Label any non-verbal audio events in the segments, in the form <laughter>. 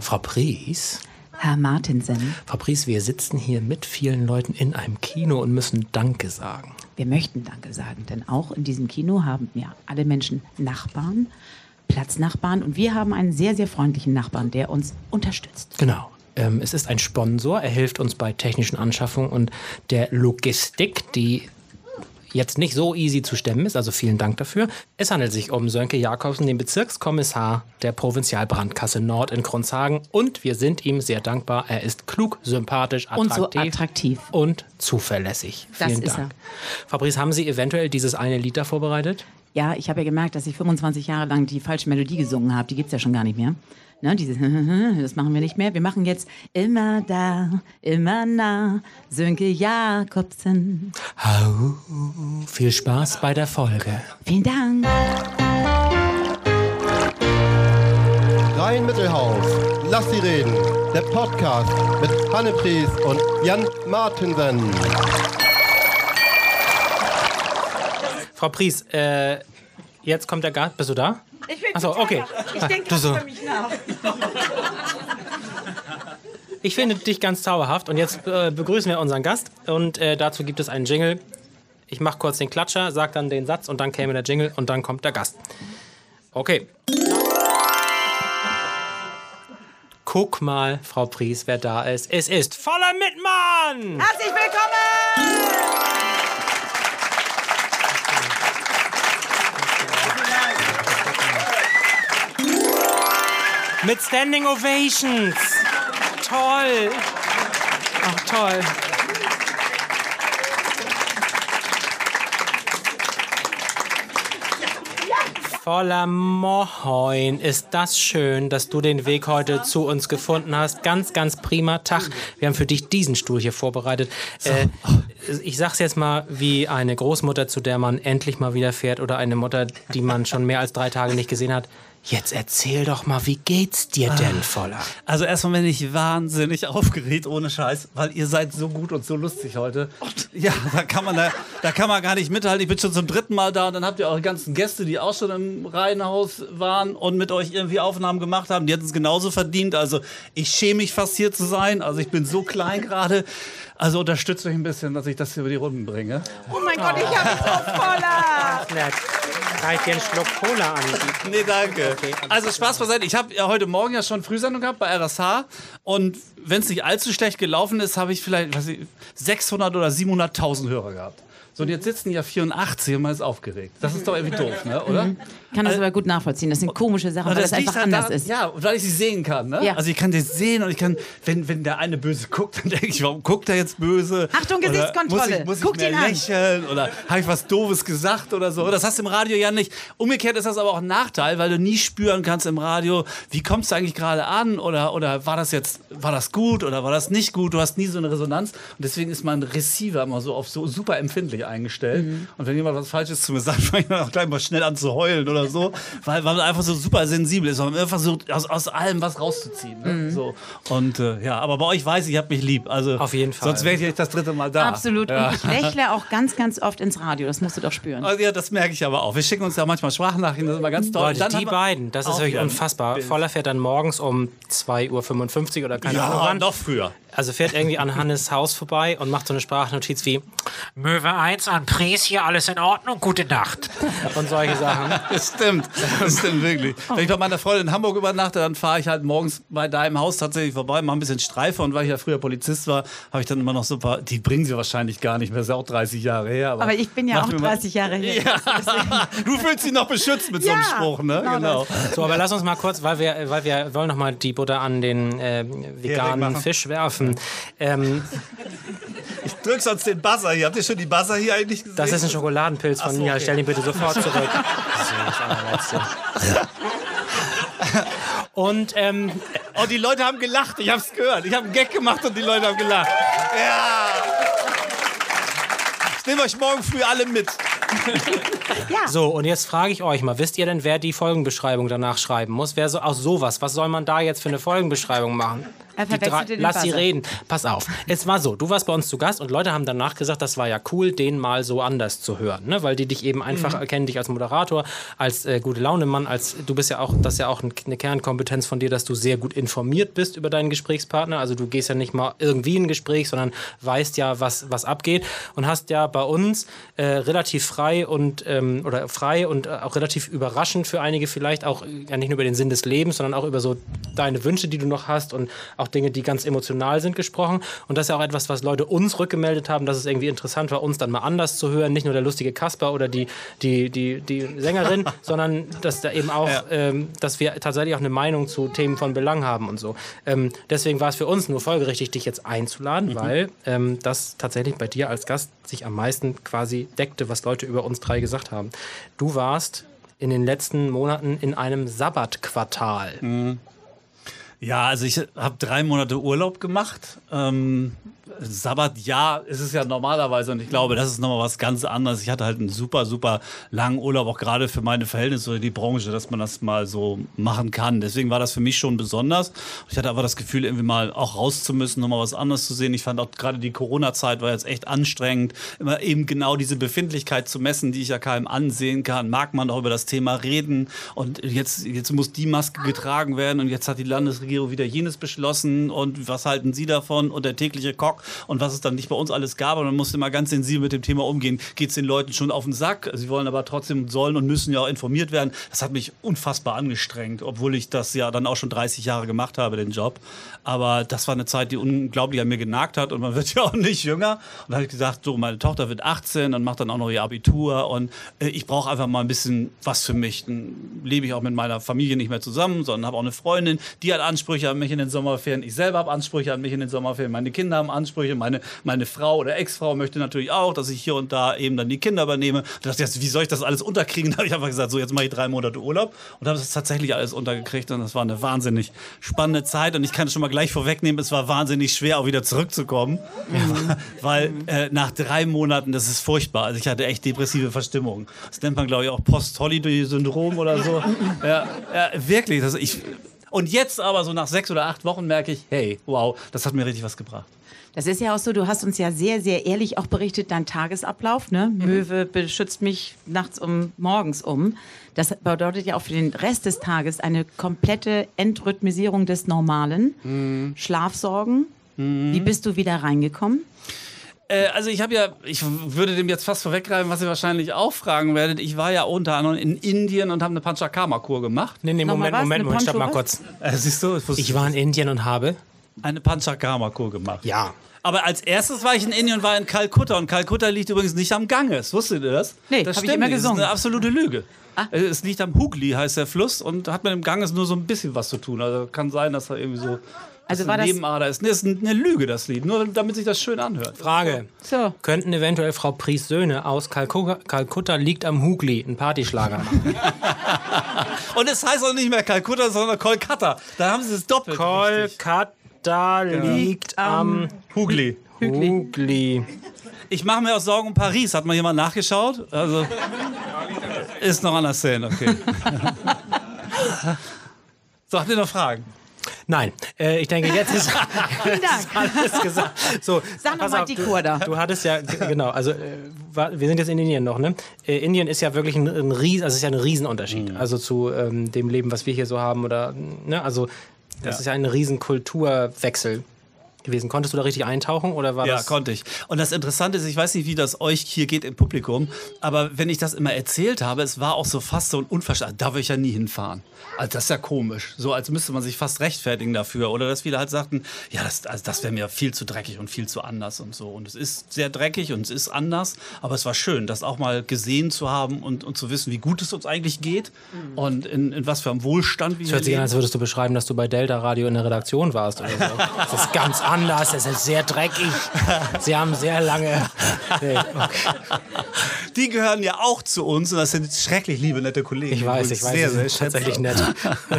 Frau Pries? Herr Martinsen. Frau Pries, wir sitzen hier mit vielen Leuten in einem Kino und müssen Danke sagen. Wir möchten Danke sagen, denn auch in diesem Kino haben ja alle Menschen Nachbarn, Platznachbarn und wir haben einen sehr, sehr freundlichen Nachbarn, der uns unterstützt. Genau. Ähm, es ist ein Sponsor, er hilft uns bei technischen Anschaffungen und der Logistik, die jetzt nicht so easy zu stemmen ist, also vielen Dank dafür. Es handelt sich um Sönke Jakobsen, den Bezirkskommissar der Provinzialbrandkasse Nord in Kronzhagen und wir sind ihm sehr dankbar. Er ist klug, sympathisch, attraktiv Und so attraktiv. und zuverlässig. Das Vielen ist Dank. Fabrice, haben Sie eventuell dieses eine Lied da vorbereitet? Ja, ich habe ja gemerkt, dass ich 25 Jahre lang die falsche Melodie gesungen habe. Die gibt's ja schon gar nicht mehr. Ne, diese, <laughs> das machen wir nicht mehr. Wir machen jetzt immer da, immer nah, Sönke Jakobsen. Hau, viel Spaß bei der Folge. Vielen Dank. Rhein-Mittelhaus, lass sie reden. Der Podcast mit Hanne Pries und Jan Martinsen. Frau Pries, äh, jetzt kommt der Gast. Bist du da? Ich bin Achso, okay. Ich denke so. über mich nach. <laughs> Ich finde dich ganz zauberhaft und jetzt äh, begrüßen wir unseren Gast und äh, dazu gibt es einen Jingle. Ich mache kurz den Klatscher, sag dann den Satz und dann käme der Jingle und dann kommt der Gast. Okay. Guck mal, Frau Pries, wer da ist. Es ist voller Mitmann! Herzlich willkommen! Mit Standing Ovations. Toll. Ach, toll. Voller Moin. Ist das schön, dass du den Weg heute zu uns gefunden hast. Ganz, ganz prima Tag. Wir haben für dich diesen Stuhl hier vorbereitet. Äh, ich sag's jetzt mal wie eine Großmutter, zu der man endlich mal wieder fährt oder eine Mutter, die man schon mehr als drei Tage nicht gesehen hat. Jetzt erzähl doch mal, wie geht's dir denn, Voller? Also erstmal bin ich wahnsinnig aufgeregt, ohne Scheiß, weil ihr seid so gut und so lustig heute. Ja, da kann man, da, da kann man gar nicht mithalten. Ich bin schon zum dritten Mal da und dann habt ihr eure ganzen Gäste, die auch schon im Reihenhaus waren und mit euch irgendwie Aufnahmen gemacht haben. Die hätten es genauso verdient. Also ich schäme mich fast hier zu sein. Also ich bin so klein gerade. Also unterstützt euch ein bisschen, dass ich das hier über die Runden bringe. Oh mein Gott, ich habe so voller! Kann ich dir einen Schluck Cola anbieten? Nee, danke. Also Spaß beiseite. Ich habe ja heute Morgen ja schon Frühsendung gehabt bei RSH und wenn es nicht allzu schlecht gelaufen ist, habe ich vielleicht weiß ich, 600 oder 700.000 Hörer gehabt. So, und jetzt sitzen ja 84 und man ist aufgeregt. Das ist doch irgendwie doof, ne? oder? Kann das aber gut nachvollziehen. Das sind komische Sachen, Und weil das liegt einfach halt anders ist. Ja, weil ich sie sehen kann. Ne? Ja. Also ich kann das sehen und ich kann, wenn, wenn der eine böse guckt, dann denke ich, warum guckt er jetzt böse? Achtung, Oder Gesichtskontrolle. Muss ich, muss ich Guckt mehr ihn an. lächeln oder habe ich was Doofes gesagt oder so? Das hast du im Radio ja nicht. Umgekehrt ist das aber auch ein Nachteil, weil du nie spüren kannst im Radio, wie kommst du eigentlich gerade an oder, oder war das jetzt, war das gut oder war das nicht gut? Du hast nie so eine Resonanz und deswegen ist mein Receiver immer so auf so super empfindlich eingestellt. Mhm. Und wenn jemand was Falsches zu mir sagt, <laughs> fange ich dann auch gleich mal schnell an zu heulen oder so, weil, weil man einfach so super sensibel ist, weil man immer versucht, aus, aus allem was rauszuziehen. Ne? Mhm. So. Und äh, ja, aber bei euch weiß ich, ihr habt mich lieb. Also, Auf jeden Fall. Sonst wäre ich nicht das dritte Mal da. Absolut. Ja. Und ich lächle auch ganz, ganz oft ins Radio. Das musst du doch spüren. Also, ja, das merke ich aber auch. Wir schicken uns ja manchmal Sprachnachrichten, das ist immer ganz toll. Leute, Dann die beiden, das ist wirklich unfassbar. Bild. Voller fährt dann morgens um 2.55 Uhr oder keine Ahnung Ja, noch früher. Also fährt irgendwie an Hannes Haus vorbei und macht so eine Sprachnotiz wie Möwe 1 an Pries, hier alles in Ordnung, gute Nacht. Und solche Sachen. Das stimmt, das stimmt wirklich. Wenn ich bei meiner Freundin in Hamburg übernachte, dann fahre ich halt morgens bei deinem Haus tatsächlich vorbei, mache ein bisschen Streife und weil ich ja früher Polizist war, habe ich dann immer noch so ein paar, die bringen sie wahrscheinlich gar nicht mehr, das ist ja auch 30 Jahre her. Aber ich bin ja auch mir mal- 30 Jahre her. Ja. <laughs> Du fühlst sie noch beschützt mit so einem Ja, Spruch, ne? genau Genau. So, aber lass uns mal kurz, weil wir, weil wir wollen noch mal die Butter an den äh, veganen. Fisch werfen. Ähm, Ich drück sonst den Buzzer hier. Habt ihr schon die Buzzer hier eigentlich gesehen? das ist ein Schokoladenpilz von so, okay. Stell ihn bitte sofort zurück. Das ist das. Und ähm, Oh, die Leute haben gelacht. Ich hab's gehört. Ich habe einen Gag gemacht und die Leute haben gelacht. Ja. Ich nehme euch morgen früh alle mit. so, und jetzt frage ich euch mal, wisst ihr denn, wer die Folgenbeschreibung danach schreiben muss? Wer so aus sowas, was soll man da jetzt für eine Folgenbeschreibung machen? Er die drei, den lass sie reden. Pass auf. Es war so, du warst bei uns zu Gast und Leute haben danach gesagt, das war ja cool, den mal so anders zu hören, ne? weil die dich eben einfach Mhm. erkennen, dich als Moderator, als äh, gute Laune-Mann, als du bist ja auch, das ist ja auch ein- eine Kernkompetenz von dir, dass du sehr gut informiert bist über deinen Gesprächspartner. Also du gehst ja nicht mal irgendwie in ein Gespräch, sondern weißt ja, was, was abgeht und hast ja bei uns äh, relativ frei und ähm, oder frei und äh, auch relativ überraschend für einige vielleicht auch äh, ja nicht nur über den Sinn des Lebens, sondern auch über so deine Wünsche, die du noch hast und auch Dinge, die ganz emotional sind, gesprochen. Und das ist ja auch etwas, was Leute uns rückgemeldet haben, dass es irgendwie interessant war, uns dann mal anders zu hören. Nicht nur der lustige Kasper oder die, die, die, die Sängerin, <laughs> sondern dass da eben auch, ähm, dass wir tatsächlich auch eine Meinung zu Themen von Belang haben und so. Ähm, deswegen war es für uns nur folgerichtig, dich jetzt einzuladen, weil ähm, das tatsächlich bei dir als Gast sich am meisten quasi deckte, was Leute über uns drei gesagt haben. Du warst in den letzten Monaten in einem Sabbatquartal. Ja, also ich habe drei Monate Urlaub gemacht. Ähm, Sabbat, ja, ist es ja normalerweise und ich glaube, das ist nochmal was ganz anderes. Ich hatte halt einen super, super langen Urlaub, auch gerade für meine Verhältnisse oder die Branche, dass man das mal so machen kann. Deswegen war das für mich schon besonders. Ich hatte aber das Gefühl, irgendwie mal auch raus zu müssen, nochmal was anderes zu sehen. Ich fand auch gerade die Corona-Zeit war jetzt echt anstrengend. Immer eben genau diese Befindlichkeit zu messen, die ich ja keinem ansehen kann. Mag man auch über das Thema reden und jetzt, jetzt muss die Maske getragen werden und jetzt hat die Landesregierung wieder jenes beschlossen und was halten Sie davon und der tägliche Und was es dann nicht bei uns alles gab und man musste immer ganz sensibel mit dem Thema umgehen. Geht es den Leuten schon auf den Sack? Sie wollen aber trotzdem, sollen und müssen ja auch informiert werden. Das hat mich unfassbar angestrengt, obwohl ich das ja dann auch schon 30 Jahre gemacht habe, den Job. Aber das war eine Zeit, die unglaublich an mir genagt hat und man wird <laughs> ja auch nicht jünger. Und da habe ich gesagt, so, meine Tochter wird 18 und macht dann auch noch ihr Abitur und äh, ich brauche einfach mal ein bisschen was für mich. Dann lebe ich auch mit meiner Familie nicht mehr zusammen, sondern habe auch eine Freundin, die hat Ansprüche an mich in den Sommerferien. Ich selber habe Ansprüche an mich in den Sommerferien. Meine Kinder haben Ansprüche. Meine, meine Frau oder Ex-Frau möchte natürlich auch, dass ich hier und da eben dann die Kinder übernehme. Da dachte ich, jetzt, wie soll ich das alles unterkriegen? <laughs> Da habe ich einfach gesagt, so jetzt mache ich drei Monate Urlaub und habe das tatsächlich alles untergekriegt und das war eine wahnsinnig spannende Zeit und ich kann es schon mal gleich vorwegnehmen, es war wahnsinnig schwer auch wieder zurückzukommen, <laughs> weil äh, nach drei Monaten, das ist furchtbar. Also ich hatte echt depressive Verstimmung. Das nennt man glaube ich auch Post-Holiday-Syndrom oder so. <laughs> ja, ja, wirklich. Das, ich, und jetzt aber so nach sechs oder acht Wochen merke ich, hey, wow, das hat mir richtig was gebracht. Das ist ja auch so, du hast uns ja sehr, sehr ehrlich auch berichtet, dein Tagesablauf. Ne? Möwe beschützt mich nachts um, morgens um. Das bedeutet ja auch für den Rest des Tages eine komplette Entrhythmisierung des Normalen. Schlafsorgen. Wie bist du wieder reingekommen? Äh, also ich habe ja, ich würde dem jetzt fast vorweggreifen, was ihr wahrscheinlich auch fragen werdet. Ich war ja unter anderem in Indien und habe eine Panchakarma-Kur gemacht. Nee, nee, Moment? Moment, Eine Moment, stopp mal kurz. Äh, siehst du, ich, Ich war in Indien und habe. Eine Panchakarma-Kur gemacht. Ja. Aber als erstes war ich in Indien und war in Kalkutta. Und Kalkutta liegt übrigens nicht am Ganges. Wusstet ihr das? Nee, das hab ich immer nicht. gesungen. Das ist eine absolute Lüge. Ah. Äh, Es liegt am Hugli, heißt der Fluss, und hat mit dem Ganges nur so ein bisschen was zu tun. Also kann sein, dass da irgendwie so Also war eine das- Nebenader ist. Nee, das ist eine Lüge, das Lied. Nur damit sich das schön anhört. Frage. So. Könnten eventuell Frau Pries Söhne aus Kalkutta, Kalkutta liegt am Hugli einen Partyschlager machen? <laughs> Und es heißt auch nicht mehr Kalkutta, sondern Kolkata. Da haben sie es doppelt. Richtig. Kolkata liegt am Hugli. Hugli. Ich mache mir auch Sorgen um Paris. Hat mal jemand nachgeschaut? Also ist noch an der Szene, okay. <laughs> so, habt ihr noch Fragen? Nein, äh, ich denke, jetzt ist <laughs> Vielen Dank. <laughs> alles gesagt. So, Sag noch pass mal auf, die du- Kur da. Du hattest ja, genau, also äh, wir sind jetzt in Indien noch, ne? Äh, Indien ist ja wirklich ein, ein Ries, also es ist ja ein Riesenunterschied, also zu ähm, dem Leben, was wir hier so haben oder, ne? Also das Ja. ist ja ein Riesenkulturwechsel gewesen. Konntest du da richtig eintauchen oder war Ja, das? konnte ich. Und das Interessante ist, ich weiß nicht, wie das euch hier geht im Publikum, aber wenn ich das immer erzählt habe, es war auch so fast so ein Unverständnis. Da will ich ja nie hinfahren. Also das ist ja komisch. So als müsste man sich fast rechtfertigen dafür. Oder dass viele halt sagten, ja, das, also das wäre mir viel zu dreckig und viel zu anders und so. Und es ist sehr dreckig und es ist anders, aber es war schön, das auch mal gesehen zu haben und, und zu wissen, wie gut es uns eigentlich geht und in, in was für einem Wohlstand wir Es hört sich an, als würdest du beschreiben, dass du bei Delta Radio in der Redaktion warst oder so. <laughs> Das ist ganz anders, es ist sehr dreckig. Sie haben sehr lange. Nee, okay. Die gehören ja auch zu uns und das sind schrecklich liebe, nette Kollegen. Ich weiß, ich weiß, Sehr, sehr sind tatsächlich nett.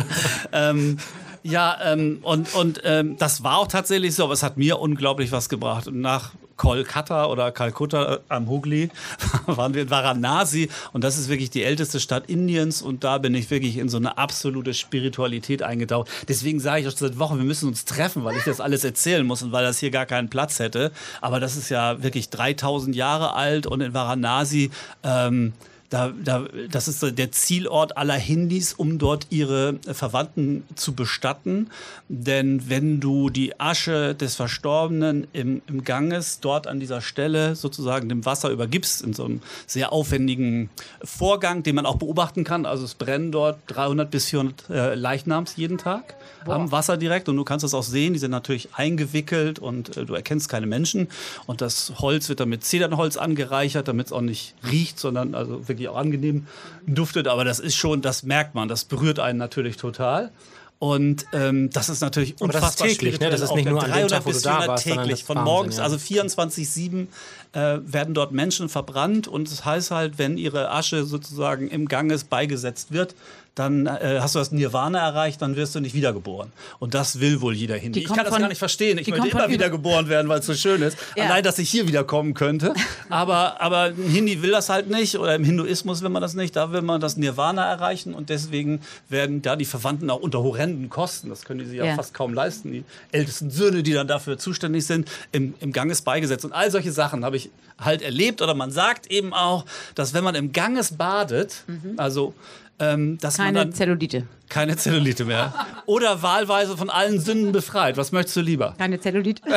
<laughs> ähm, ja, ähm, und, und ähm, das war auch tatsächlich so, aber es hat mir unglaublich was gebracht. Und nach Kolkata oder Kalkutta äh, am Hugli, <laughs> waren wir in Varanasi und das ist wirklich die älteste Stadt Indiens und da bin ich wirklich in so eine absolute Spiritualität eingetaucht. Deswegen sage ich auch seit Wochen, wir müssen uns treffen, weil ich das alles erzählen muss und weil das hier gar keinen Platz hätte. Aber das ist ja wirklich 3000 Jahre alt und in Varanasi ähm, da, da, das ist der Zielort aller Hindis, um dort ihre Verwandten zu bestatten. Denn wenn du die Asche des Verstorbenen im, im Ganges dort an dieser Stelle sozusagen dem Wasser übergibst, in so einem sehr aufwendigen Vorgang, den man auch beobachten kann, also es brennen dort 300 bis 400 äh, Leichnams jeden Tag am Wasser direkt. Und du kannst das auch sehen, die sind natürlich eingewickelt und äh, du erkennst keine Menschen. Und das Holz wird dann mit Zedernholz angereichert, damit es auch nicht riecht, sondern also wirklich auch angenehm duftet, aber das ist schon, das merkt man, das berührt einen natürlich total. Und ähm, das ist natürlich Aber das ist unfassbar täglich, ne? Das ist nicht nur an dem 300 Tag, wo du bis da 400 warst, täglich, von morgens, Wahnsinn, ja. also 24-7 äh, werden dort Menschen verbrannt und das heißt halt, wenn ihre Asche sozusagen im Ganges beigesetzt wird, dann äh, hast du das Nirvana erreicht, dann wirst du nicht wiedergeboren. Und das will wohl jeder Hindi. Die Ich kann das von- gar nicht verstehen. Ich möchte immer wiedergeboren werden, weil es so schön ist. Ja. Allein, dass ich hier wiederkommen könnte. Aber, aber ein Hindi will das halt nicht oder im Hinduismus will man das nicht. Da will man das Nirvana erreichen und deswegen werden da die Verwandten auch unter horrenden Kosten, das können die sich ja, Ja. fast kaum leisten, die ältesten Söhne, die dann dafür zuständig sind, im, im Ganges beigesetzt. Und all solche Sachen habe ich halt erlebt. Oder man sagt eben auch, dass wenn man im Ganges badet, also ähm, dass man Keine dann Zellulite. keine Zellulite mehr. Oder wahlweise von allen Sünden befreit. Was möchtest du lieber? Keine Zellulite. <laughs>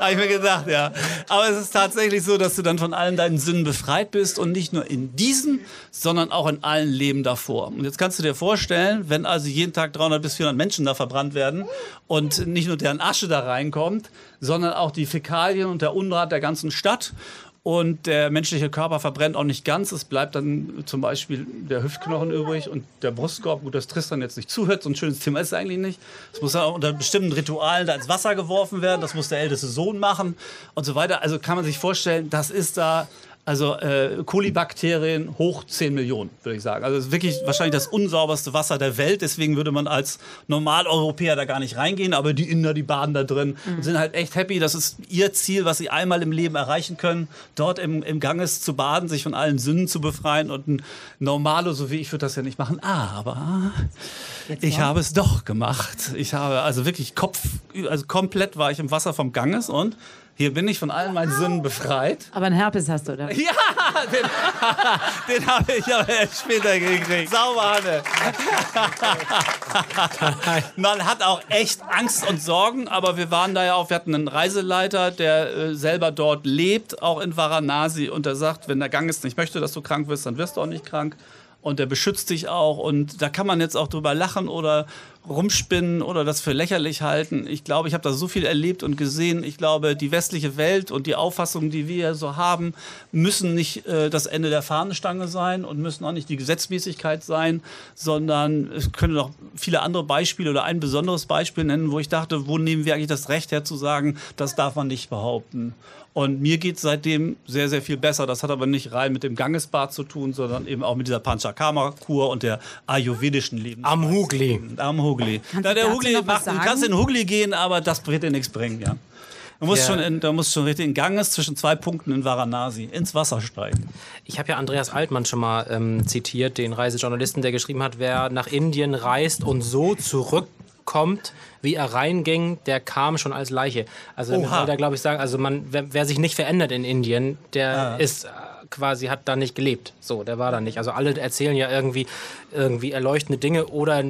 Habe ich mir gedacht, ja. Aber es ist tatsächlich so, dass du dann von allen deinen Sünden befreit bist und nicht nur in diesem, sondern auch in allen Leben davor. Und jetzt kannst du dir vorstellen, wenn also jeden Tag 300 bis 400 Menschen da verbrannt werden und nicht nur deren Asche da reinkommt, sondern auch die Fäkalien und der Unrat der ganzen Stadt. Und der menschliche Körper verbrennt auch nicht ganz. Es bleibt dann zum Beispiel der Hüftknochen übrig und der Brustkorb. Gut, dass Tristan jetzt nicht zuhört, so ein schönes Thema ist es eigentlich nicht. Es muss auch unter bestimmten Ritualen da ins Wasser geworfen werden. Das muss der älteste Sohn machen und so weiter. Also kann man sich vorstellen, das ist da also äh, Kolibakterien hoch 10 Millionen, würde ich sagen. Also es ist wirklich wahrscheinlich das unsauberste Wasser der Welt. Deswegen würde man als Normaleuropäer da gar nicht reingehen. Aber die Inder, die baden da drin und sind halt echt happy. Das ist ihr Ziel, was sie einmal im Leben erreichen können, dort im, im Ganges zu baden, sich von allen Sünden zu befreien. Und ein Normalo, so wie ich, würde das ja nicht machen. Aber ich habe es doch gemacht. Ich habe also wirklich Kopf, also komplett war ich im Wasser vom Ganges und hier bin ich von allen meinen Sünden befreit. Aber ein Herpes hast du, oder? <laughs> Ja, den, <laughs> den habe ich aber erst später gekriegt. Sauber, Hanne. Man hat auch echt Angst und Sorgen, aber wir waren da ja auch, wir hatten einen Reiseleiter, der äh, selber dort lebt, auch in Varanasi, und der sagt, wenn der Ganges nicht möchte, dass du krank wirst, dann wirst du auch nicht krank. Und der beschützt dich auch. Und da kann man jetzt auch drüber lachen oder rumspinnen oder das für lächerlich halten. Ich glaube, ich habe da so viel erlebt und gesehen. Ich glaube, die westliche Welt und die Auffassungen, die wir so haben, müssen nicht äh, das Ende der Fahnenstange sein und müssen auch nicht die Gesetzmäßigkeit sein, sondern es können noch viele andere Beispiele oder ein besonderes Beispiel nennen, wo ich dachte, wo nehmen wir eigentlich das Recht her zu sagen, das darf man nicht behaupten. Und mir geht es seitdem sehr, sehr viel besser. Das hat aber nicht rein mit dem Gangesbad zu tun, sondern eben auch mit dieser Panchakarma-Kur und der ayurvedischen Lebensweise. Am Hugli. Am Hugli. Kannst Da du der Hugli macht, du kannst in den Hugli gehen, aber das wird dir nichts bringen, ja. Du musst, Ja. schon in, du musst schon richtig in Ganges zwischen zwei Punkten in Varanasi ins Wasser steigen. Ich habe ja Andreas Altmann schon mal ähm, zitiert, den Reisejournalisten, der geschrieben hat, wer nach Indien reist und so zurückkommt, wie er reinging, der kam schon als Leiche. Also Oha. wollte er, glaube ich, sagen, also man, wer, wer sich nicht verändert in Indien, der Ah. ist äh, quasi, hat da nicht gelebt. So, der war da nicht. Also alle erzählen ja irgendwie, irgendwie erleuchtende Dinge oder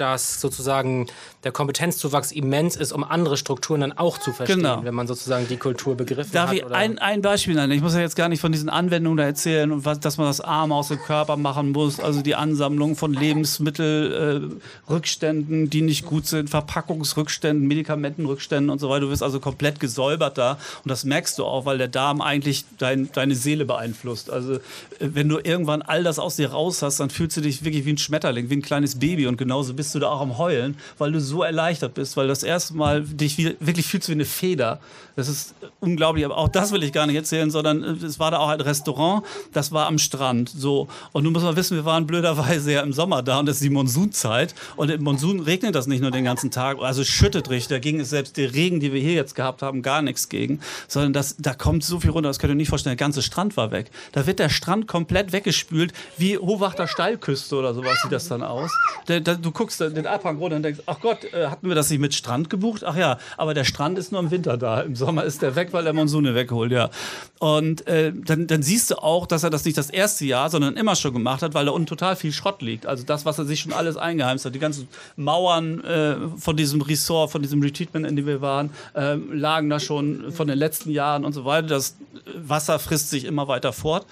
dass sozusagen der Kompetenzzuwachs immens ist, um andere Strukturen dann auch zu verstehen, Genau. wenn man sozusagen die Kultur begriffen Darf hat. ich oder- ein, ein Beispiel nennen? Ich muss ja jetzt gar nicht von diesen Anwendungen da erzählen und was, dass man das Arm aus dem Körper machen muss, also die Ansammlung von Lebensmittelrückständen, äh, die nicht gut sind, Verpackungsrückständen, Medikamentenrückständen und so weiter. Du wirst also komplett gesäubert da und das merkst du auch, weil der Darm eigentlich dein, deine Seele beeinflusst. Also äh, wenn du irgendwann all das aus dir raus hast, dann fühlst du dich wirklich wie ein Schmetterling, wie ein kleines Baby und genauso bist bist du da auch am Heulen, weil du so erleichtert bist, weil das erste Mal dich wie, wirklich fühlst wie eine Feder. Das ist unglaublich, aber auch das will ich gar nicht erzählen, sondern äh, es war da auch ein Restaurant, das war am Strand. So. Und du musst mal wissen, wir waren blöderweise ja im Sommer da und es ist die Monsunzeit. Und im Monsun regnet das nicht nur den ganzen Tag, also schüttet richtig. Da ging es selbst der Regen, die wir hier jetzt gehabt haben, gar nichts gegen. Sondern das, da kommt so viel runter, das könnt ihr nicht vorstellen. Der ganze Strand war weg. Da wird der Strand komplett weggespült, wie Hohwachter Steilküste oder sowas sieht das dann aus. Da, da, du guckst den Abhang runter und denkst, ach Gott, äh, hatten wir das nicht mit Strand gebucht? Ach ja, aber der Strand ist nur im Winter da. Im Sommer ist der weg, weil der Monsun ihn wegholt, ja. Und äh, dann, dann siehst du auch, dass er das nicht das erste Jahr, sondern immer schon gemacht hat, weil da unten total viel Schrott liegt. Also das, was er sich schon alles eingeheimst hat, die ganzen Mauern äh, von diesem Resort, von diesem Retreatment, in dem wir waren, äh, lagen da schon von den letzten Jahren und so weiter. Das Wasser frisst sich immer weiter fort.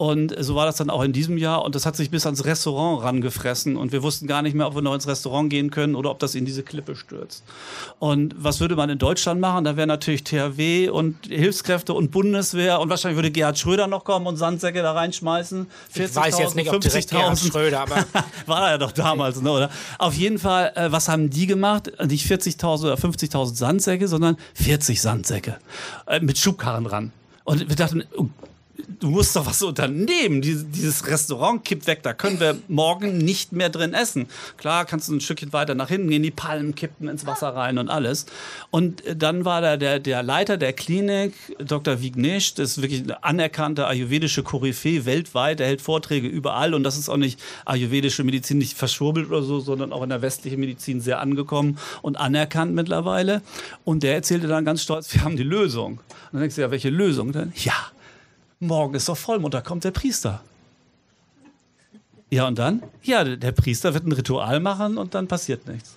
Und so war das dann auch in diesem Jahr. Und das hat sich bis ans Restaurant rangefressen. Und wir wussten gar nicht mehr, ob wir noch ins Restaurant gehen können oder ob das in diese Klippe stürzt. Und was würde man in Deutschland machen? Da wäre natürlich THW und Hilfskräfte und Bundeswehr. Und wahrscheinlich würde Gerhard Schröder noch kommen und Sandsäcke da reinschmeißen. Ich weiß jetzt nicht, ob direkt Gerhard 50.000. Schröder, aber <laughs> War er ja doch damals, ne, oder? Auf jeden Fall, äh, was haben die gemacht? Nicht 40.000 oder 50.000 Sandsäcke, sondern 40 Sandsäcke. Äh, mit Schubkarren dran. Und wir dachten, oh, du musst doch was unternehmen. Dieses, dieses Restaurant kippt weg, da können wir morgen nicht mehr drin essen. Klar, kannst du ein Stückchen weiter nach hinten gehen, die Palmen kippten ins Wasser rein und alles. Und äh, dann war da der, der Leiter der Klinik, Dr. Vignesh, das ist wirklich eine anerkannte ayurvedische Koryphäe weltweit, der hält Vorträge überall und das ist auch nicht ayurvedische Medizin, nicht verschwurbelt oder so, sondern auch in der westlichen Medizin sehr angekommen und anerkannt mittlerweile. Und der erzählte dann ganz stolz, wir haben die Lösung. Und dann denkst du, ja, welche Lösung denn? Ja, morgen ist doch Vollmond, da kommt der Priester. Ja, und dann? Ja, der- Priester wird ein Ritual machen und dann passiert nichts.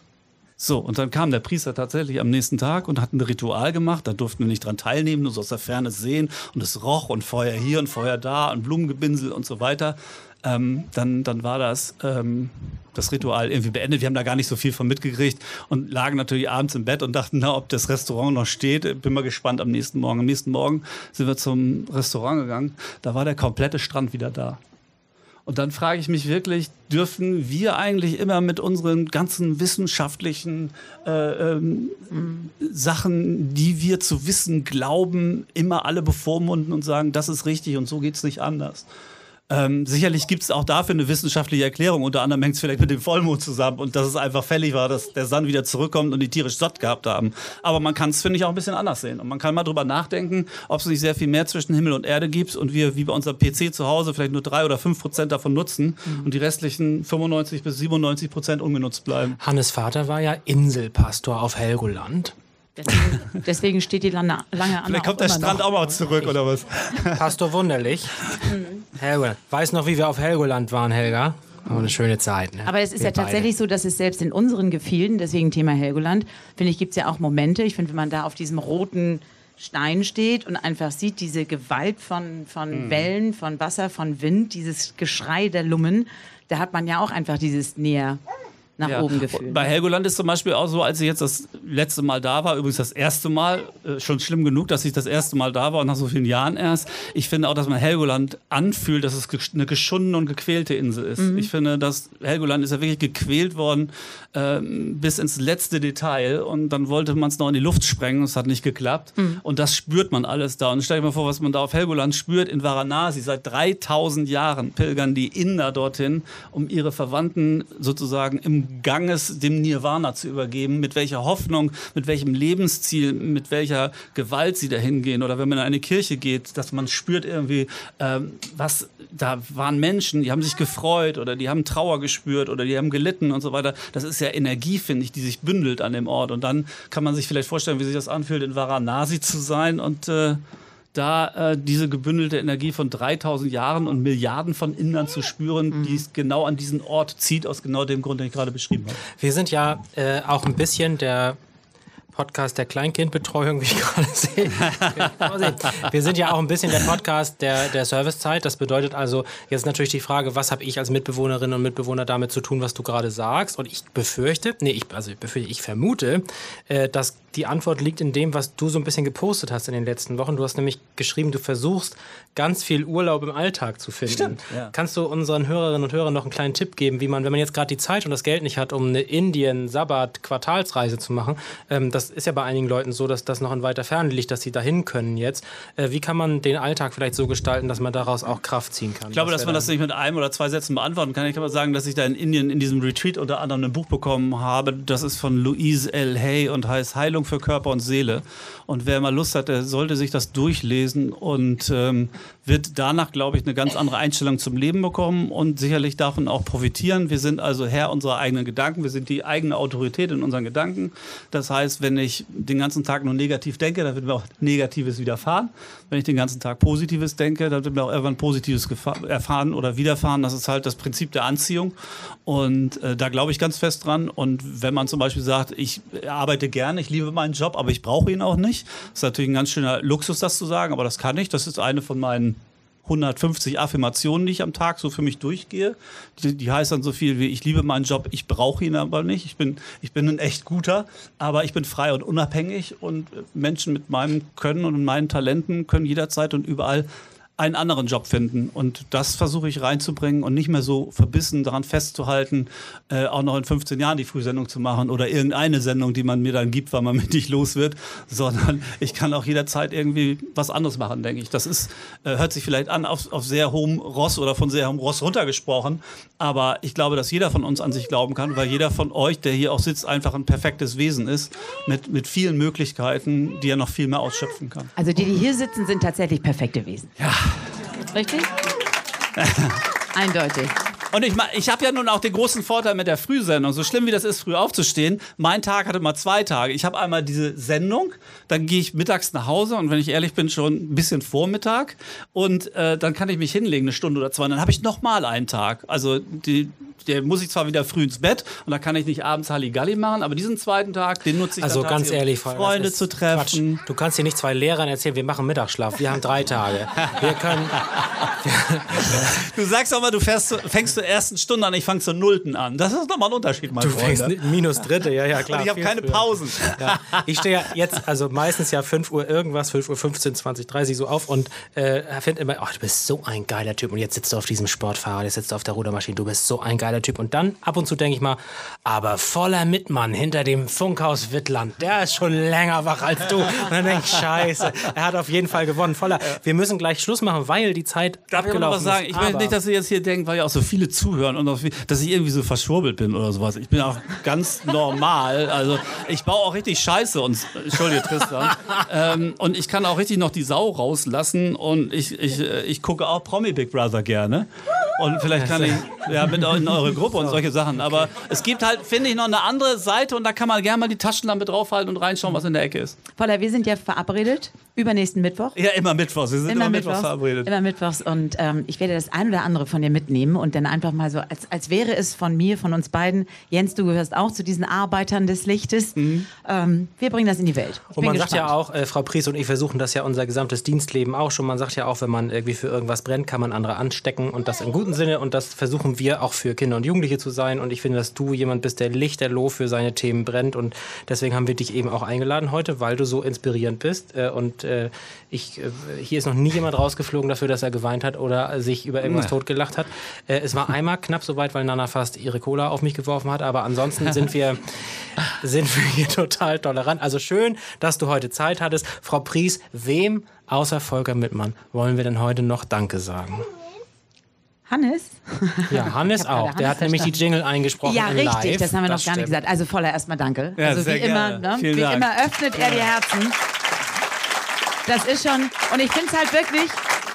So, und dann kam der Priester tatsächlich am nächsten Tag und hat ein Ritual gemacht. Da durften wir nicht dran teilnehmen, nur so aus der Ferne sehen. Und es roch und Feuer hier und Feuer da und Blumengebinsel und so weiter. Ähm, dann, dann war das, ähm, das Ritual irgendwie beendet. Wir haben da gar nicht so viel von mitgekriegt und lagen natürlich abends im Bett und dachten, na, ob das Restaurant noch steht. Bin mal gespannt am nächsten Morgen. Am nächsten Morgen sind wir zum Restaurant gegangen. Da war der komplette Strand wieder da. Und dann frage ich mich wirklich, dürfen wir eigentlich immer mit unseren ganzen wissenschaftlichen äh, ähm, Sachen, die wir zu wissen glauben, immer alle bevormunden und sagen, das ist richtig und so geht's nicht anders? Ähm, sicherlich gibt es auch dafür eine wissenschaftliche Erklärung. Unter anderem hängt es vielleicht mit dem Vollmond zusammen und dass es einfach fällig war, dass der Sand wieder zurückkommt und die tierisch satt gehabt haben. Aber man kann es, finde ich, auch ein bisschen anders sehen. Und man kann mal drüber nachdenken, ob es nicht sehr viel mehr zwischen Himmel und Erde gibt und wir, wie bei unserem PC zu Hause, vielleicht nur drei oder fünf Prozent davon nutzen und die restlichen 95 bis 97 Prozent ungenutzt bleiben. Hannes Vater war ja Inselpastor auf Helgoland. Deswegen, deswegen steht die lange, lange Anna Vielleicht kommt der Strand noch. auch mal zurück oder was? Pastor Wunderlich. Helgoland. Weiß noch, wie wir auf Helgoland waren, Helga? Aber eine schöne Zeit. Ne? Aber es ist Wir ja tatsächlich so, dass es selbst in unseren Gefilden, deswegen Thema Helgoland, finde ich, gibt es ja auch Momente. Ich finde, wenn man da auf diesem roten Stein steht und einfach sieht, diese Gewalt von, von Wellen, von Wasser, von Wind, dieses Geschrei der Lummen, da hat man ja auch einfach dieses näher nach Ja. oben Gefühl. Bei Helgoland ist zum Beispiel auch so, als ich jetzt das letzte Mal da war, übrigens das erste Mal, äh, schon schlimm genug, dass ich das erste Mal da war und nach so vielen Jahren erst. Ich finde auch, dass man Helgoland anfühlt, dass es eine geschundene und gequälte Insel ist. Ich finde, dass Helgoland ist ja wirklich gequält worden ähm, bis ins letzte Detail und dann wollte man es noch in die Luft sprengen, es hat nicht geklappt und das spürt man alles da. Und stell dir mal vor, was man da auf Helgoland spürt in Varanasi. Seit 3000 Jahren pilgern die Inder dorthin, um ihre Verwandten sozusagen im Ganges dem Nirvana zu übergeben, mit welcher Hoffnung, mit welchem Lebensziel, mit welcher Gewalt sie dahin gehen. Oder wenn man in eine Kirche geht, dass man spürt irgendwie, ähm, was, da waren Menschen, die haben sich gefreut oder die haben Trauer gespürt oder die haben gelitten und so weiter. Das ist ja Energie, finde ich, die sich bündelt an dem Ort. Und dann kann man sich vielleicht vorstellen, wie sich das anfühlt, in Varanasi zu sein und äh, da äh, diese gebündelte Energie von 3000 Jahren und Milliarden von Indern zu spüren, die es genau an diesen Ort zieht, aus genau dem Grund, den ich gerade beschrieben habe. Wir sind ja äh, auch ein bisschen der Podcast der Kleinkindbetreuung, wie ich <laughs> gerade sehe. Wir sind ja auch ein bisschen der Podcast der, der Servicezeit. Das bedeutet also, jetzt natürlich die Frage, was habe ich als Mitbewohnerin und Mitbewohner damit zu tun, was du gerade sagst? Und ich befürchte, nee, ich, also ich befürchte, ich vermute, äh, dass die Antwort liegt in dem, was du so ein bisschen gepostet hast in den letzten Wochen. Du hast nämlich geschrieben, du versuchst ganz viel Urlaub im Alltag zu finden. Stimmt, ja. Kannst du unseren Hörerinnen und Hörern noch einen kleinen Tipp geben, wie man, wenn man jetzt gerade die Zeit und das Geld nicht hat, um eine Indien-Sabbat-Quartalsreise zu machen, ähm, das ist ja bei einigen Leuten so, dass das noch in weiter Ferne liegt, dass sie dahin können jetzt. Äh, wie kann man den Alltag vielleicht so gestalten, dass man daraus auch Kraft ziehen kann? Ich glaube, dass man das nicht mit einem oder zwei Sätzen beantworten kann. Ich kann mal sagen, dass ich da in Indien in diesem Retreat unter anderem ein Buch bekommen habe. Das ist von Louise L. Hay und heißt Heilung für Körper und Seele. Und wer mal Lust hat, der sollte sich das durchlesen und ähm, wird danach, glaube ich, eine ganz andere Einstellung zum Leben bekommen und sicherlich davon auch profitieren. Wir sind also Herr unserer eigenen Gedanken. Wir sind die eigene Autorität in unseren Gedanken. Das heißt, wenn ich den ganzen Tag nur negativ denke, dann wird mir auch Negatives widerfahren. Wenn ich den ganzen Tag Positives denke, dann wird mir auch irgendwann Positives erfahren oder widerfahren. Das ist halt das Prinzip der Anziehung. Und äh, da glaube ich ganz fest dran. Und wenn man zum Beispiel sagt, ich arbeite gerne, ich liebe meinen Job, aber ich brauche ihn auch nicht, ist natürlich ein ganz schöner Luxus, das zu sagen, aber das kann ich. Das ist eine von meinen 150 Affirmationen, die ich am Tag so für mich durchgehe. Die, die heißt dann so viel wie, ich liebe meinen Job, ich brauche ihn aber nicht. Ich bin, ich bin ein echt guter, aber ich bin frei und unabhängig und Menschen mit meinem Können und meinen Talenten können jederzeit und überall einen anderen Job finden. Und das versuche ich reinzubringen und nicht mehr so verbissen daran festzuhalten, äh, auch noch in 15 Jahren die Frühsendung zu machen oder irgendeine Sendung, die man mir dann gibt, weil man <laughs> mich nicht los wird, sondern ich kann auch jederzeit irgendwie was anderes machen, denke ich. Das ist, äh, hört sich vielleicht an auf, auf sehr hohem Ross oder von sehr hohem Ross runtergesprochen, aber ich glaube, dass jeder von uns an sich glauben kann, weil jeder von euch, der hier auch sitzt, einfach ein perfektes Wesen ist, mit, mit vielen Möglichkeiten, die er noch viel mehr ausschöpfen kann. Also die, die hier sitzen, sind tatsächlich perfekte Wesen. Ja. Richtig? <laughs> Eindeutig. Und ich, ich habe ja nun auch den großen Vorteil mit der Frühsendung. So schlimm wie das ist, früh aufzustehen. Mein Tag hatte mal zwei Tage. Ich habe einmal diese Sendung, dann gehe ich mittags nach Hause und wenn ich ehrlich bin, schon ein bisschen Vormittag. Und äh, dann kann ich mich hinlegen, eine Stunde oder zwei. Und dann habe ich noch mal einen Tag. Also die, der muss ich zwar wieder früh ins Bett und da kann ich nicht abends Halligalli machen, aber diesen zweiten Tag, den nutze ich Also dann ganz um ehrlich, das Freunde zu treffen. Quatsch. Du kannst hier nicht zwei Lehrern erzählen, wir machen Mittagsschlaf. Wir haben drei Tage. Wir können. <laughs> Du sagst auch mal, du fährst, fängst zur ersten Stunde an, ich fange zur nullten an. Das ist nochmal ein Unterschied, mein Du Freund. fängst ni- minus dritte, ja, ja, klar. Und ich habe keine früher. Pausen. Ja. Ich stehe ja jetzt, also meistens ja 5 Uhr irgendwas, 5 Uhr 15, 20, 30 so auf und äh, finde immer, oh, du bist so ein geiler Typ und jetzt sitzt du auf diesem Sportfahrrad, jetzt sitzt du auf der Rudermaschine, du bist so ein geiler Typ. Und dann ab und zu denke ich mal, aber voller Mitmann hinter dem Funkhaus Wittland, der ist schon länger wach als du. Und dann denke ich, scheiße, er hat auf jeden Fall gewonnen. Voller, wir müssen gleich Schluss machen, weil die Zeit Darf ich auch noch abgelaufen was sagen? ist. Ich möchte nicht, dass ihr jetzt hier denkt, weil ja auch so viele zuhören und viel, dass ich irgendwie so verschwurbelt bin oder sowas. Ich bin auch ganz normal. Also ich baue auch richtig Scheiße und Entschuldige Tristan. ähm, und ich kann auch richtig noch die Sau rauslassen und ich, ich, äh, ich gucke auch Promi Big Brother gerne. Und vielleicht kann ich <laughs> ja mit in eure Gruppe und solche Sachen. Aber es gibt halt, finde ich, noch eine andere Seite und da kann man gerne mal die Taschenlampe draufhalten und reinschauen, was in der Ecke ist. Voller, wir sind ja verabredet. Übernächsten Mittwoch. Ja, immer Mittwochs. Wir sind immer, Mittwochs verabredet. Immer Mittwochs. Und ähm, ich werde das ein oder andere von dir mitnehmen und dann einfach mal so, als, als wäre es von mir, von uns beiden. Jens, du gehörst auch zu diesen Arbeitern des Lichtes. Mhm. Ähm, wir bringen das in die Welt. Ich Und man gespannt. sagt ja auch, äh, Frau Pries und ich versuchen das ja unser gesamtes Dienstleben auch schon. Man sagt ja auch, wenn man irgendwie für irgendwas brennt, kann man andere anstecken und das im guten Sinne. Und das versuchen wir auch für Kinder und Jugendliche zu sein. Und ich finde, dass du jemand bist, der lichterloh für seine Themen brennt. Und deswegen haben wir dich eben auch eingeladen heute, weil du so inspirierend bist. Äh, und äh, ich, äh, hier ist noch nie jemand rausgeflogen dafür, dass er geweint hat oder sich über irgendwas totgelacht hat. Es war einmal knapp so weit, weil Nana fast ihre Cola auf mich geworfen hat. Aber ansonsten sind wir, <laughs> sind wir hier total tolerant. Also schön, dass du heute Zeit hattest. Frau Pries, wem außer Volker Mittmann wollen wir denn heute noch Danke sagen? Hannes? Ja, <laughs> Hannes auch. Der Hannes hat nämlich die. Jingle eingesprochen. Ja, richtig, live. das haben wir noch gar nicht gesagt. Also voller erstmal Danke. Ja, also wie immer, ne? Wie Dank. immer öffnet er die Herzen. Das ist schon, und ich finde es halt wirklich,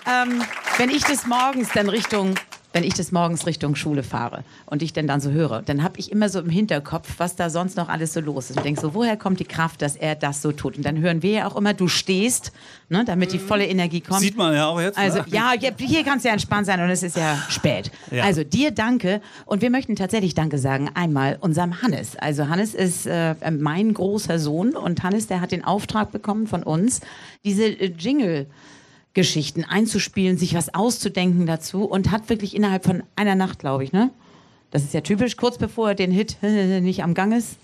ähm, wenn ich des Morgens dann Richtung wenn ich das morgens Richtung Schule fahre und ich denn dann so höre, dann habe ich immer so im Hinterkopf, was da sonst noch alles so los ist. Und denke so, woher kommt die Kraft, dass er das so tut? Und dann hören wir ja auch immer, du stehst, ne, damit die volle Energie kommt. Sieht man ja auch jetzt. Also ne? ja, hier- kannst du ja entspannt sein und es ist ja spät. Ja. Also dir danke und wir möchten tatsächlich Danke sagen einmal unserem Hannes. Also Hannes ist äh, mein großer Sohn und Hannes, der hat den Auftrag bekommen von uns, diese äh, Jingle Geschichten einzuspielen, sich was auszudenken dazu und hat wirklich innerhalb von einer Nacht, glaube ich, ne? Das ist ja typisch, kurz bevor er den Hit <laughs> nicht am Gang ist.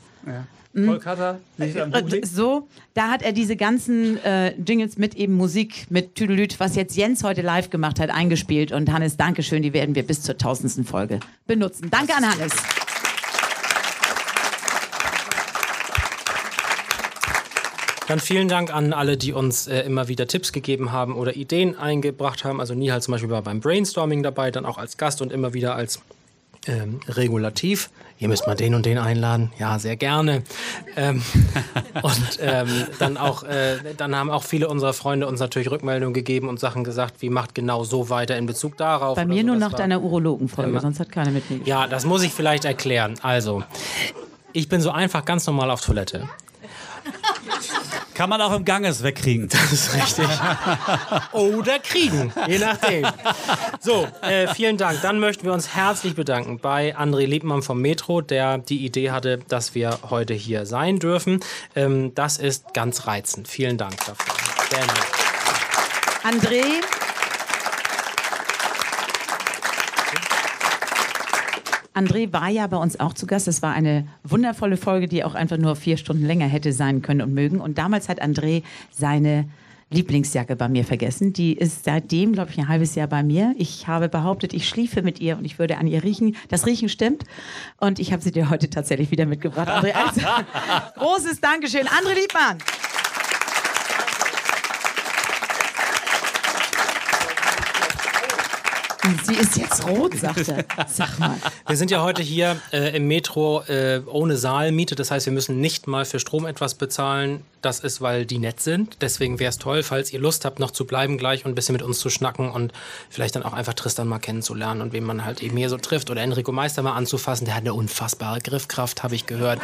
Kolkata, nicht am Äh, Buch So, da hat er diese ganzen äh, Jingles mit eben Musik, mit Tüdelüt, was jetzt Jens heute live gemacht hat, eingespielt. Und Hannes, Dankeschön, die werden wir bis zur tausendsten Folge benutzen. Danke an Hannes. Dann vielen Dank an alle, die uns äh, immer wieder Tipps gegeben haben oder Ideen eingebracht haben. Also Nihal zum Beispiel war beim Brainstorming dabei, dann auch als Gast und immer wieder als ähm, Regulativ. Ihr müsst mal den und den einladen. Ja, sehr gerne. Ähm, <laughs> und ähm, dann auch, äh, dann haben auch viele unserer Freunde uns natürlich Rückmeldungen gegeben und Sachen gesagt, wie macht genau so weiter in Bezug darauf. Bei mir so. nur Das nach war- deiner Urologenfolge, sonst hat keiner mit mir gesprochen. Ja, das muss ich vielleicht erklären. Also, ich bin so einfach ganz normal auf Toilette. Kann man auch im Ganges wegkriegen. Das ist richtig. Oder kriegen, je nachdem. So, äh, vielen Dank. Dann möchten wir uns herzlich bedanken bei André Liebmann vom Metro, der die Idee hatte, dass wir heute hier sein dürfen. Ähm, das ist ganz reizend. Vielen Dank dafür. Sehr nett. André. André war ja bei uns auch zu Gast. Es war eine wundervolle Folge, die auch einfach nur vier Stunden länger hätte sein können und mögen. Und damals hat André seine Lieblingsjacke bei mir vergessen. Die ist seitdem, glaube ich, ein halbes Jahr bei mir. Ich habe behauptet, ich schliefe mit ihr und ich würde an ihr riechen. Das Riechen stimmt. Und ich habe sie dir heute tatsächlich wieder mitgebracht. André, also, <laughs> großes Dankeschön. André Liebmann. Sie ist jetzt rot, sagt er. Sag mal. Wir sind ja heute hier äh, im Metro äh, ohne Saalmiete. Das heißt, wir müssen nicht mal für Strom etwas bezahlen. Das ist, weil die nett sind. Deswegen wäre es toll, falls ihr Lust habt, noch zu bleiben gleich und ein bisschen mit uns zu schnacken und vielleicht dann auch einfach Tristan mal kennenzulernen und wen man halt eben hier so trifft. Oder Enrico Meister mal anzufassen. Der hat eine unfassbare Griffkraft, habe ich gehört.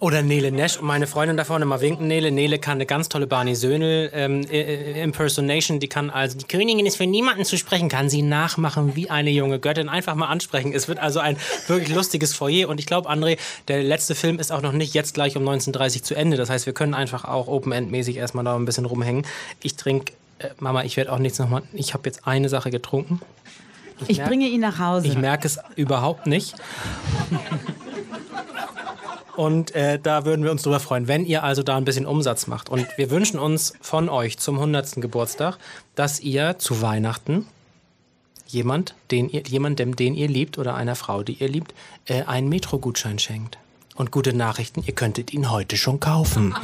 Oder Nele Nesch und meine Freundin da vorne mal winken. Nele. Nele kann eine ganz tolle Barney Söhnel ähm, äh, äh, Impersonation. Die kann also, die Königin ist für niemanden zu sprechen, kann sie nachmachen wie eine junge Göttin. Einfach mal ansprechen. Es wird also ein wirklich lustiges Foyer. Und ich glaube, André, der letzte Film ist auch noch nicht jetzt gleich um 19.30 zu Ende. Das heißt, wir können einfach auch Open-End-mäßig erstmal da ein bisschen rumhängen. Ich trinke, äh, Mama, ich werde auch nichts nochmal. Ich habe jetzt eine Sache getrunken. Ich bringe ihn nach Hause. Ich merke es überhaupt nicht. <laughs> Und äh, da würden wir uns drüber freuen, wenn ihr also da ein bisschen Umsatz macht. Und wir wünschen uns von euch zum 100. Geburtstag, dass ihr zu Weihnachten jemand, den ihr, jemandem, den ihr liebt oder einer Frau, die ihr liebt, äh, einen Metro-Gutschein schenkt. Und gute Nachrichten, ihr könntet ihn heute schon kaufen.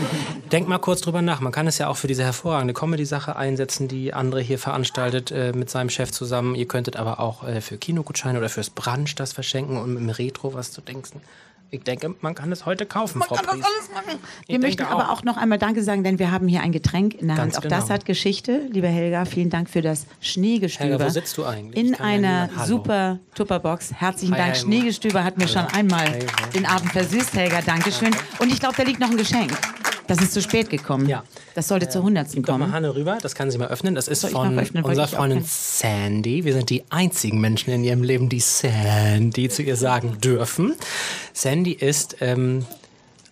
<laughs> Denkt mal kurz drüber nach. Man kann es ja auch für diese hervorragende Comedy-Sache einsetzen, die André hier veranstaltet äh, mit seinem Chef zusammen. Ihr könntet aber auch äh, für Kinogutscheine oder fürs Brunch das verschenken und im Retro was zu denken. Ich denke, man kann es heute kaufen, Frau Pries. Wir möchten aber auch noch einmal Danke sagen, denn wir haben hier ein Getränk in der Ganz Hand. Auch das genau. hat Geschichte. Lieber Helga, vielen Dank für das Schneegestöber. Helga, wo sitzt du eigentlich? In kann ja einer Hallo. super Tupperbox. Herzlichen Hi, Dank. hi, Schneegestöber hat mir schon einmal den Abend versüßt, Helga. Dankeschön. Und ich glaube, da liegt noch ein Geschenk. Das ist zu spät gekommen. Ja. Das sollte zur Hundertsten Gib doch mal kommen. Hanne rüber, das kann sie mal öffnen. Das ist von öffnen? Unserer Freundin. Sandy. Wir sind die einzigen Menschen in ihrem Leben, die Sandy zu ihr sagen dürfen. Sandy ist ähm,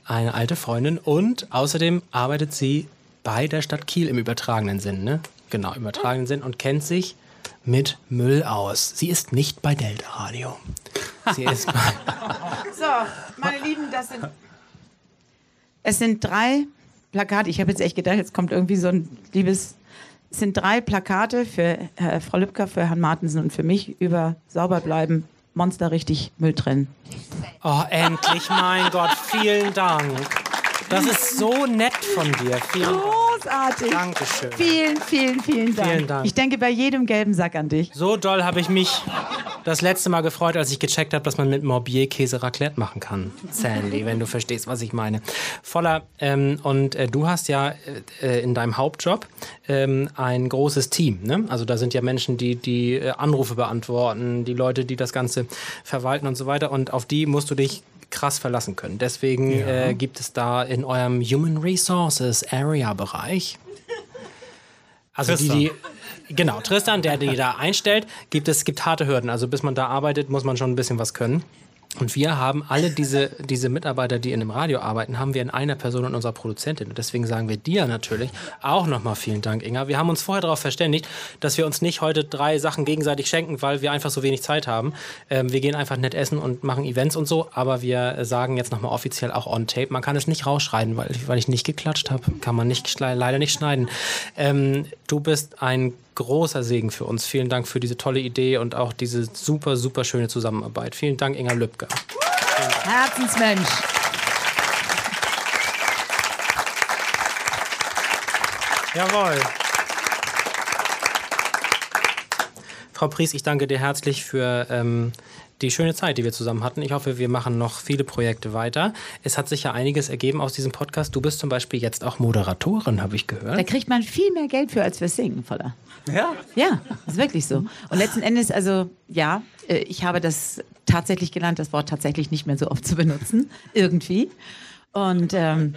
eine alte Freundin und außerdem arbeitet sie bei der Stadt Kiel im übertragenen Sinn. Ne? Genau, im übertragenen Sinn und kennt sich mit Müll aus. Sie ist nicht bei Delta Radio. Sie ist <laughs> bei So, meine Lieben, das sind. Es sind drei Plakate. Ich habe jetzt echt gedacht, jetzt kommt irgendwie so ein liebes. Es sind drei Plakate für äh, Frau Lübcker, für Herrn Martensen und für mich über sauber bleiben, Monster richtig Müll trennen. Oh, endlich, mein Gott, vielen Dank. Das ist so nett von dir. Vielen Dank. Großartig. Dankeschön. Vielen, vielen, vielen Dank. Vielen Dank. Ich denke bei jedem gelben Sack an dich. So doll habe ich mich das letzte Mal gefreut, als ich gecheckt habe, dass man mit Morbier Käse Raclette machen kann. Sandy, wenn du verstehst, was ich meine. Voller, ähm, und äh, du hast ja äh, in deinem Hauptjob ähm, ein großes Team. Ne? Also da sind ja Menschen, die die äh, Anrufe beantworten, die Leute, die das Ganze verwalten und so weiter. Und auf die musst du dich krass verlassen können. Deswegen äh, gibt es da in eurem Human Resources Area Bereich also die, die, genau, Tristan, der die da einstellt, gibt es gibt harte Hürden. Also bis man da arbeitet, muss man schon ein bisschen was können. Und wir haben alle diese, diese Mitarbeiter, die in einem Radio arbeiten, haben wir in einer Person und unserer Produzentin. Und deswegen sagen wir dir natürlich auch nochmal vielen Dank, Inga. Wir haben uns vorher darauf verständigt, dass wir uns nicht heute drei Sachen gegenseitig schenken, weil wir einfach so wenig Zeit haben. Ähm, wir gehen einfach nett essen und machen Events und so. Aber wir sagen jetzt nochmal offiziell auch on tape. Man kann es nicht rausschneiden, weil, ich- weil ich nicht geklatscht habe. Kann man nicht, leider nicht schneiden. Ähm, du bist ein großer Segen für uns. Vielen Dank für diese tolle Idee und auch diese super, super schöne Zusammenarbeit. Vielen Dank, Inga Lübke. Herzensmensch. Jawohl. Frau Pries, ich danke dir herzlich für ähm, die schöne Zeit, die wir zusammen hatten. Ich hoffe, wir machen noch viele Projekte weiter. Es hat sich ja einiges ergeben aus diesem Podcast. Du bist zum Beispiel jetzt auch Moderatorin, habe ich Da gehört. kriegt man viel mehr Geld für als für Singen, voller. Ja? Ja, ist wirklich so. Und letzten Endes, also ja, äh, ich habe das tatsächlich gelernt, das Wort tatsächlich nicht mehr so oft zu benutzen, irgendwie. Und ähm,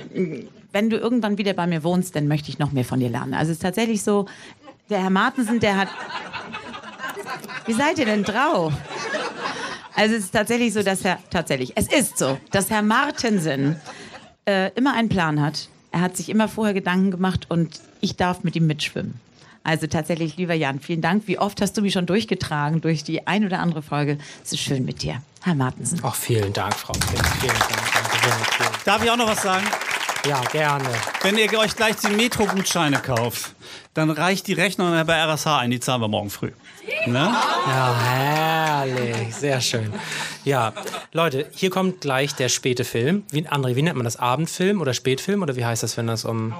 wenn du irgendwann wieder bei mir wohnst, dann möchte ich noch mehr von dir lernen. Also es ist tatsächlich so, der Herr Martensen, der hat... Wie seid ihr denn drauf? Also es ist tatsächlich so, dass Herr... Tatsächlich, es ist so, dass Herr Martensen äh, immer einen Plan hat. Er hat sich immer vorher Gedanken gemacht und ich darf mit ihm mitschwimmen. Also tatsächlich, lieber Jan, vielen Dank. Wie oft hast du mich schon durchgetragen durch die ein oder andere Folge? Es ist schön mit dir, Herr Martensen. Ach, vielen Dank, Frau Pries. Vielen Dank. Darf ich auch noch was sagen? Ja, gerne. Wenn ihr euch gleich die Metro-Gutscheine kauft, dann reicht die Rechnung bei RSH ein, die zahlen wir morgen früh. Ne? Ja, herrlich. Sehr schön. Ja, Leute, hier kommt gleich der späte Film. Wie, André, wie nennt man das? Abendfilm oder Spätfilm? Oder wie heißt das, wenn das um...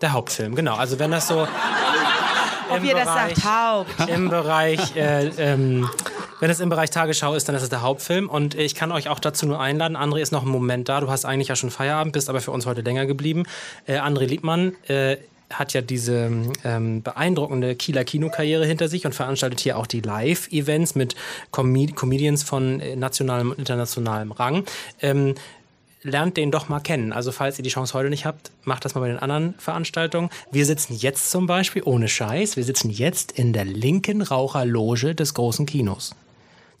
Der Hauptfilm, genau. Also wenn das so... <laughs> Ob ihr das sagt, Haupt. im Bereich, äh, ähm, wenn es im Bereich Tagesschau ist, dann ist es der Hauptfilm. Und ich kann euch auch dazu nur einladen. André ist noch einen Moment da. Du hast eigentlich ja schon Feierabend, bist aber für uns heute länger geblieben. Äh, André Liebmann äh, hat ja diese ähm, beeindruckende Kieler Kinokarriere hinter sich und veranstaltet hier auch die Live-Events mit Com Comedians von äh, nationalem und internationalem Rang. Ähm, lernt den doch mal kennen. Also falls ihr die Chance heute nicht habt, macht das mal bei den anderen Veranstaltungen. Wir sitzen jetzt zum Beispiel, ohne Scheiß, wir sitzen jetzt in der linken Raucherloge des großen Kinos.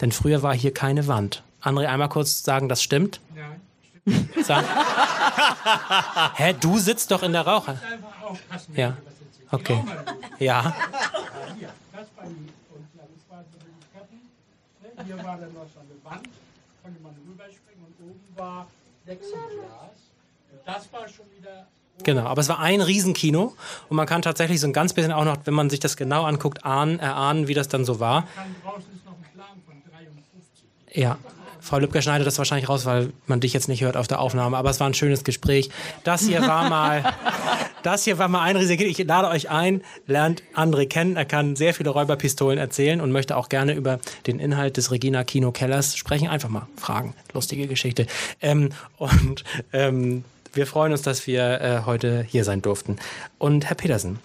Denn früher war hier keine Wand. André, einmal kurz sagen, das stimmt? Ja, <laughs> stimmt. Sag. Hä, du sitzt doch in der Raucher. Ja, okay. Ja, und ja. Ne? Hier war dann noch so eine Wand, konnte man rüberspringen und oben war Plexiglas. Das war schon wieder genau. Aber es war ein Riesenkino und man kann tatsächlich so ein ganz bisschen auch noch, wenn man sich das genau anguckt, ahnen, erahnen, wie das dann so war. Dann draußen ist noch ein Plan von 53. Ja. Frau Lübcker schneidet das wahrscheinlich raus, weil man dich jetzt nicht hört auf der Aufnahme. Aber es war ein schönes Gespräch. Das hier war mal, <laughs> das hier war mal ein riesiger. Ich lade euch ein, lernt André kennen. Er kann sehr viele Räuberpistolen erzählen und möchte auch gerne über den Inhalt des Regina Kino Kellers sprechen. Einfach mal fragen. Lustige Geschichte. Ähm, und ähm, wir freuen uns, dass wir äh, heute hier sein durften. Und Herr Petersen,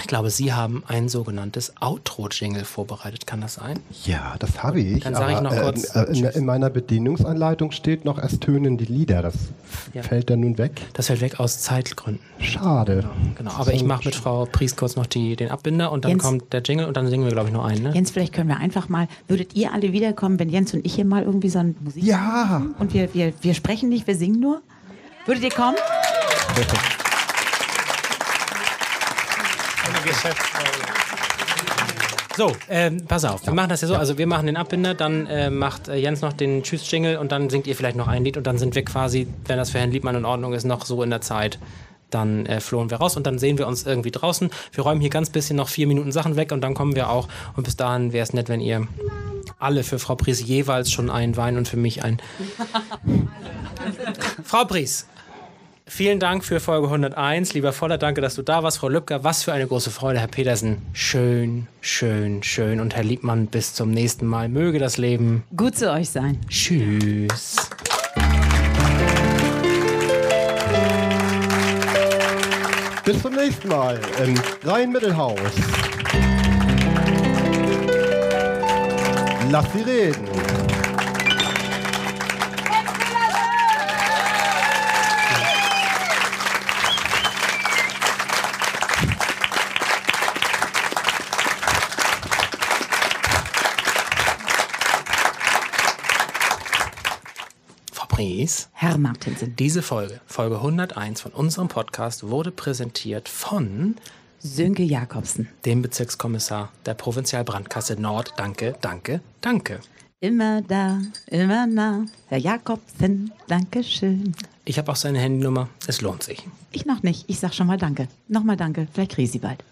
ich glaube, Sie haben ein sogenanntes Outro-Jingle vorbereitet. Kann das sein? Ja, das habe ich. Dann sage ich aber, noch kurz Äh, in, in meiner Bedienungsanleitung steht noch, es tönen die Lieder. Das Ja. fällt dann nun weg. Das fällt weg aus Zeitgründen. Schade. Genau, aber ich mache mit Frau Priest kurz noch die, den Abbinder und dann Jens. kommt der Jingle und dann singen wir, glaube ich, nur einen. Ne? Jens, vielleicht können wir einfach mal, würdet ihr alle wiederkommen, wenn Jens und ich hier mal irgendwie so ein Musik Ja. und wir, wir, wir sprechen nicht, wir singen nur? Würdet ihr kommen? <laughs> So, ähm, pass auf, wir machen das ja so. Also wir machen den Abbinder, dann äh, macht äh, Jens noch den Tschüss-Jingle und dann singt ihr vielleicht noch ein Lied und dann sind wir quasi, wenn das für Herrn Liebmann in Ordnung ist, noch so in der Zeit. Dann äh, flohen wir raus und dann sehen wir uns irgendwie draußen. Wir räumen hier ganz bisschen noch vier Minuten Sachen weg und dann kommen wir auch. Und bis dahin wäre es nett, wenn ihr alle für Frau Pries jeweils schon einen Wein und für mich ein. <laughs> Frau Pries, Vielen Dank für Folge 101. Lieber Voller, danke, dass du da warst. Frau Lübcker, was für eine große Freude. Herr Petersen, schön, schön, schön. Und Herr Liebmann, bis zum nächsten Mal. Möge das Leben. Gut zu euch sein. Tschüss. Bis zum nächsten Mal im Rhein-Mittelhaus. Lass sie reden. Pries. Herr Martinsen. Diese Folge, Folge 101 von unserem Podcast, wurde präsentiert von Sönke Jakobsen. dem Bezirkskommissar der Provinzialbrandkasse Nord. Danke, danke, danke. Immer da, immer nah. Herr Jakobsen, Dankeschön. Ich habe auch seine Handynummer. Es lohnt sich. Ich noch nicht. Ich sag schon mal Danke. Nochmal Danke. Vielleicht kriege ich sie bald.